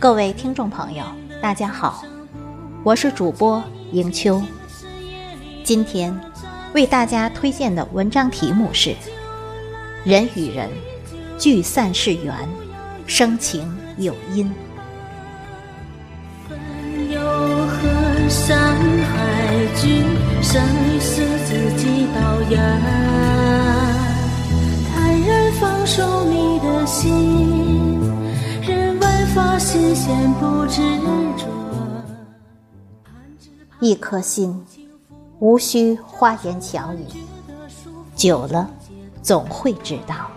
各位听众朋友，大家好，我是主播迎秋。今天为大家推荐的文章题目是《人与人聚散是缘，生情有因》。生与死自己导演。坦然放手你的心。一颗心，无需花言巧语，久了总会知道；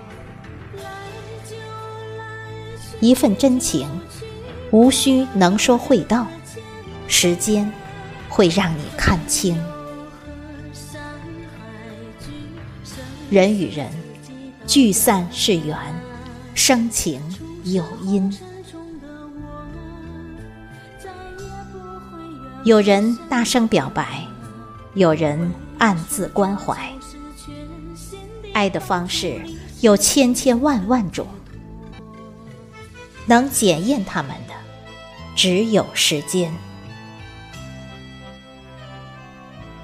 一份真情，无需能说会道，时间会让你看清。人与人聚散是缘，生情有因。有人大声表白，有人暗自关怀。爱的方式有千千万万种，能检验他们的只有时间。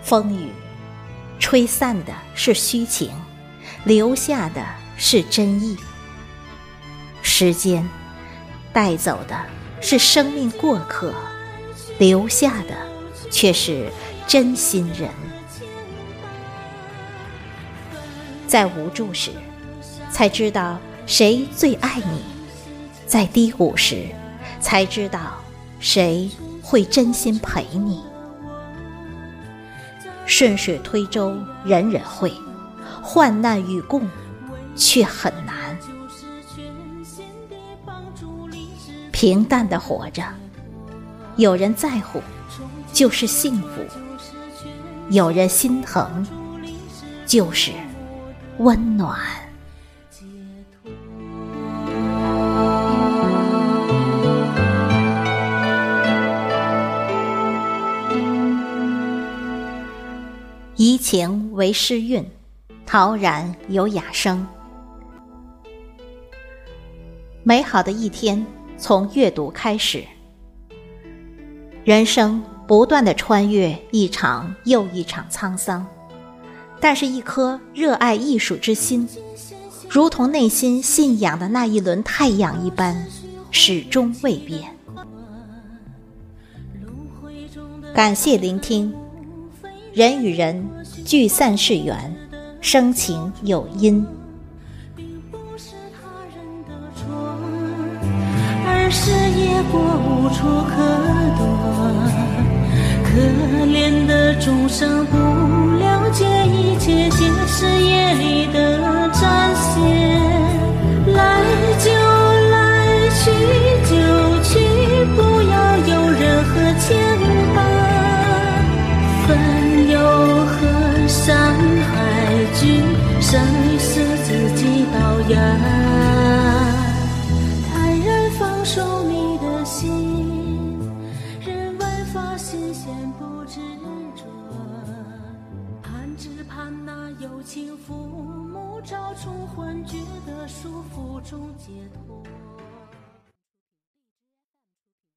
风雨吹散的是虚情，留下的是真意。时间带走的是生命过客。留下的却是真心人，在无助时才知道谁最爱你，在低谷时才知道谁会真心陪你。顺水推舟，人人会；患难与共，却很难。平淡的活着。有人在乎，就是幸福；有人心疼，就是温暖。怡情为诗韵，陶然有雅声。美好的一天，从阅读开始。人生不断的穿越一场又一场沧桑，但是，一颗热爱艺术之心，如同内心信仰的那一轮太阳一般，始终未变。感谢聆听，人与人聚散是缘，生情有因。是过无处可躲，可怜的众生不了解，一切皆是夜里的展现。来就来，去就去，不要有任何牵绊。分忧和山海聚，生与死自己导演。收你的心任万法心弦不执着盼只盼那有情父母找出幻觉的束缚终解脱